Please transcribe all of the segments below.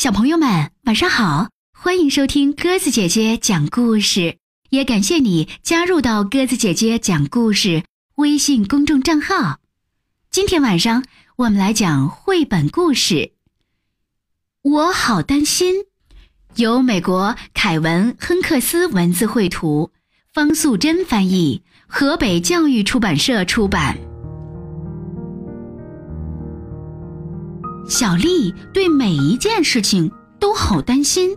小朋友们，晚上好！欢迎收听鸽子姐姐讲故事，也感谢你加入到鸽子姐姐讲故事微信公众账号。今天晚上我们来讲绘本故事《我好担心》，由美国凯文·亨克斯文字绘图，方素珍翻译，河北教育出版社出版。小丽对每一件事情都好担心，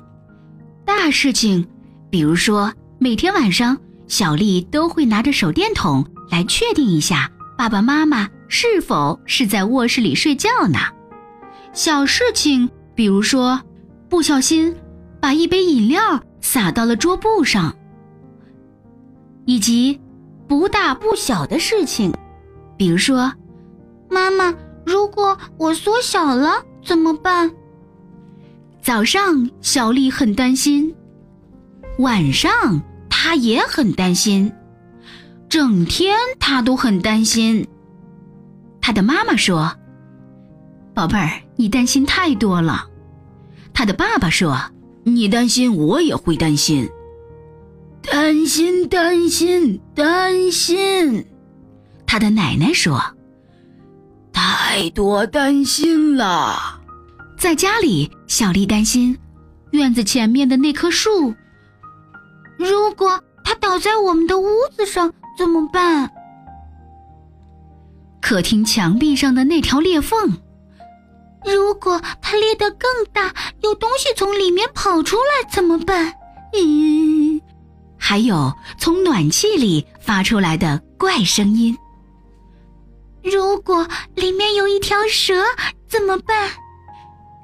大事情，比如说每天晚上，小丽都会拿着手电筒来确定一下爸爸妈妈是否是在卧室里睡觉呢。小事情，比如说不小心把一杯饮料洒到了桌布上，以及不大不小的事情，比如说妈妈。如果我缩小了怎么办？早上小丽很担心，晚上她也很担心，整天她都很担心。她的妈妈说：“宝贝儿，你担心太多了。”她的爸爸说：“你担心，我也会担心。”担心，担心，担心。她的奶奶说。太多担心了，在家里，小丽担心院子前面的那棵树，如果它倒在我们的屋子上怎么办？客厅墙壁上的那条裂缝，如果它裂得更大，有东西从里面跑出来怎么办？嗯，还有从暖气里发出来的怪声音。如果里面有一条蛇怎么办？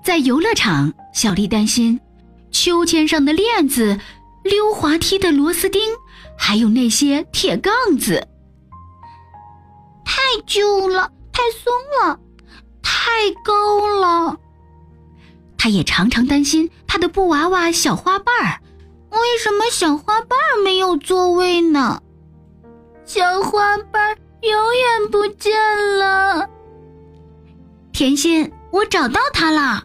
在游乐场，小丽担心秋千上的链子、溜滑梯的螺丝钉，还有那些铁杠子，太旧了，太松了，太高了。她也常常担心她的布娃娃小花瓣儿，为什么小花瓣没有座位呢？小花瓣。永远不见了，甜心，我找到它了。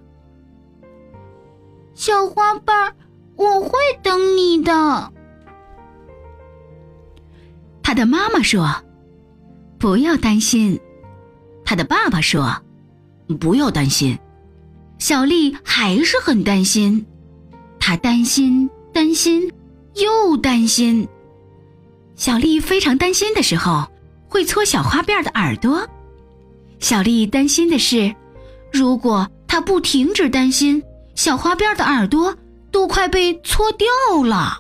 小花瓣，我会等你的。他的妈妈说：“不要担心。”他的爸爸说：“不要担心。”小丽还是很担心，她担心，担心，又担心。小丽非常担心的时候。会搓小花辫的耳朵，小丽担心的是，如果她不停止担心，小花辫的耳朵都快被搓掉了。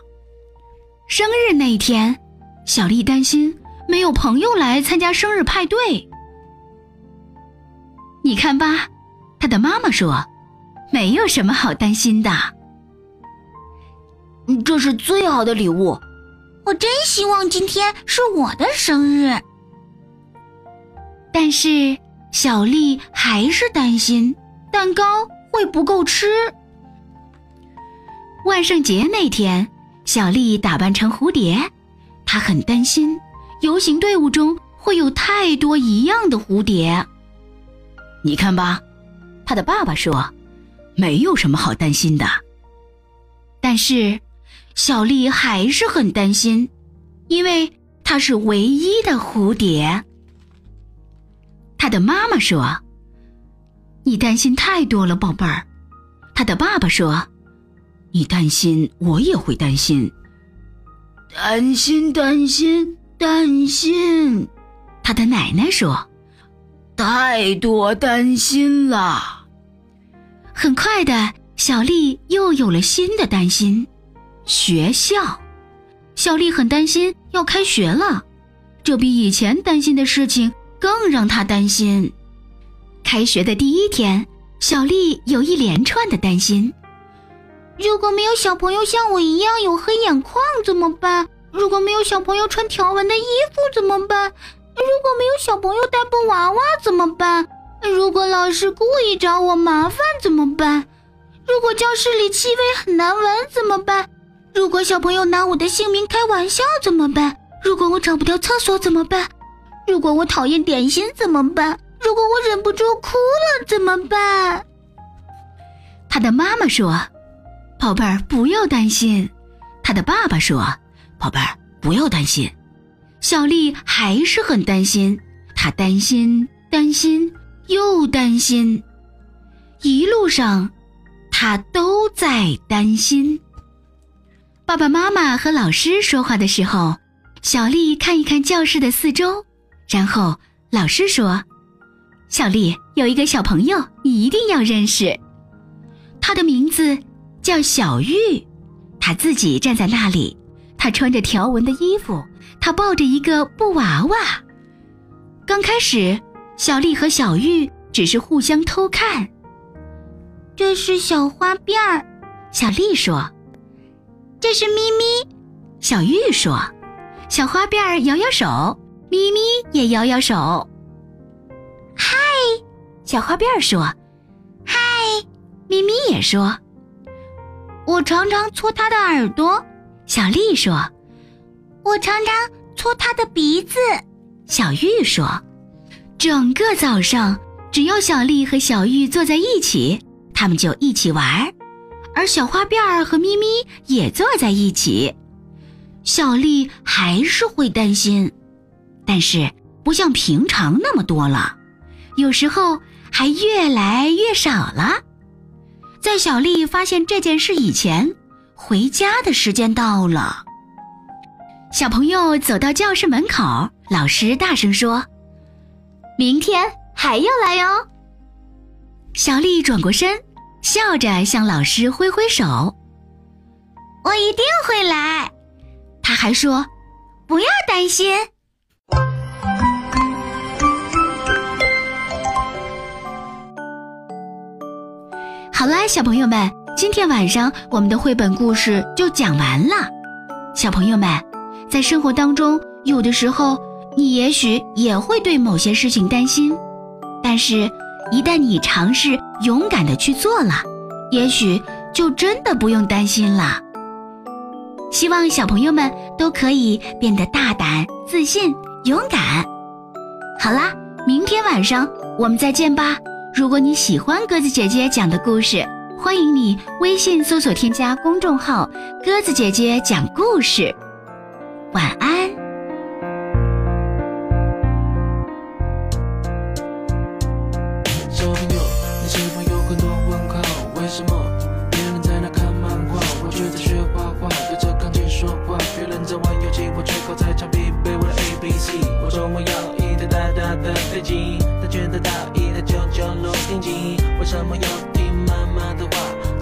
生日那一天，小丽担心没有朋友来参加生日派对。你看吧，她的妈妈说，没有什么好担心的。这是最好的礼物，我真希望今天是我的生日。但是小丽还是担心蛋糕会不够吃。万圣节那天，小丽打扮成蝴蝶，她很担心游行队伍中会有太多一样的蝴蝶。你看吧，她的爸爸说，没有什么好担心的。但是小丽还是很担心，因为她是唯一的蝴蝶。他的妈妈说：“你担心太多了，宝贝儿。”他的爸爸说：“你担心，我也会担心。”担心，担心，担心。他的奶奶说：“太多担心了。”很快的，小丽又有了新的担心：学校。小丽很担心要开学了，这比以前担心的事情。更让他担心。开学的第一天，小丽有一连串的担心：如果没有小朋友像我一样有黑眼眶怎么办？如果没有小朋友穿条纹的衣服怎么办？如果没有小朋友带布娃娃怎么办？如果老师故意找我麻烦怎么办？如果教室里气味很难闻怎么办？如果小朋友拿我的姓名开玩笑怎么办？如果我找不到厕所怎么办？如果我讨厌点心怎么办？如果我忍不住哭了怎么办？他的妈妈说：“宝贝儿，不要担心。”他的爸爸说：“宝贝儿，不要担心。”小丽还是很担心，她担心，担心，又担心。一路上，她都在担心。爸爸妈妈和老师说话的时候，小丽看一看教室的四周，然后老师说：“小丽有一个小朋友，你一定要认识。他的名字叫小玉，他自己站在那里，他穿着条纹的衣服，他抱着一个布娃娃。刚开始，小丽和小玉只是互相偷看。这是小花辫儿，小丽说。”这是咪咪，小玉说：“小花辫儿摇摇手，咪咪也摇摇手。”嗨，小花辫儿说：“嗨，咪咪也说。”我常常搓它的耳朵，小丽说：“我常常搓它的鼻子。”小玉说：“整个早上，只要小丽和小玉坐在一起，他们就一起玩。”而小花辫儿和咪咪也坐在一起，小丽还是会担心，但是不像平常那么多了，有时候还越来越少了。在小丽发现这件事以前，回家的时间到了。小朋友走到教室门口，老师大声说：“明天还要来哦。”小丽转过身。笑着向老师挥挥手，我一定会来。他还说：“不要担心。”好啦，小朋友们，今天晚上我们的绘本故事就讲完了。小朋友们，在生活当中，有的时候你也许也会对某些事情担心，但是。一旦你尝试勇敢的去做了，也许就真的不用担心了。希望小朋友们都可以变得大胆、自信、勇敢。好啦，明天晚上我们再见吧。如果你喜欢鸽子姐姐讲的故事，欢迎你微信搜索添加公众号“鸽子姐姐讲故事”。晚安。舅舅弄定金，为什么要听妈妈的话？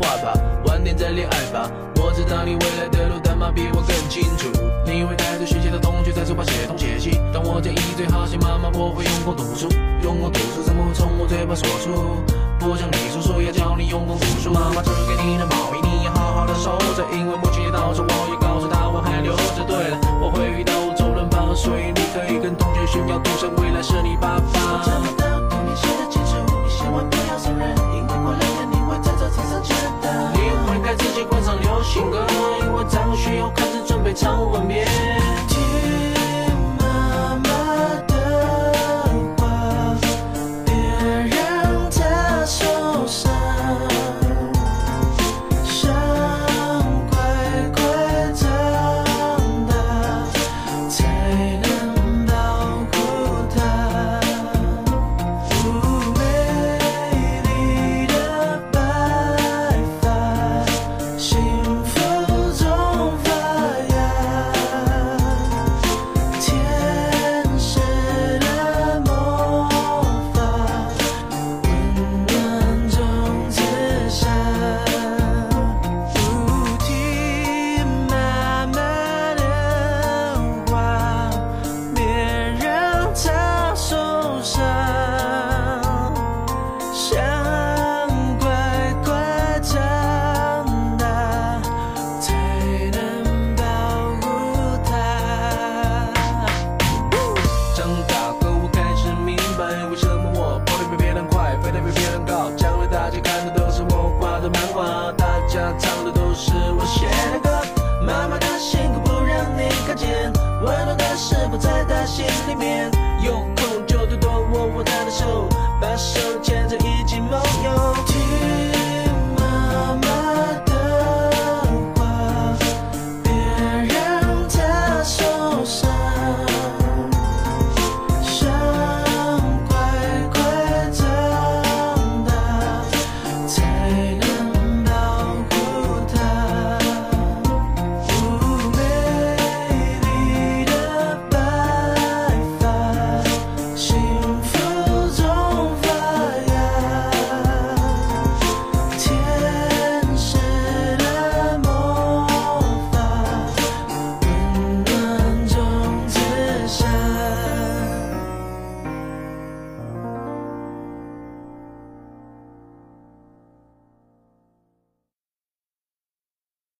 话吧，晚点再恋爱吧。我知道你未来的路，但妈比我更清楚。你会带着学习的同学在书包写东写西，但我建议最好写妈妈，我会用功读书。用功读书怎么会从我嘴巴说出？不像你叔叔要教你用功读书。妈妈织给你的毛衣，你要好好的收着，因为母亲节到时我也告诉她我还留着。对了，我会遇到周润发，所以你可以跟同学炫耀，赌神未来是你爸爸。性格，因为张学友开始准备唱吻别。里面，有空就多多握握她的手，把手牵。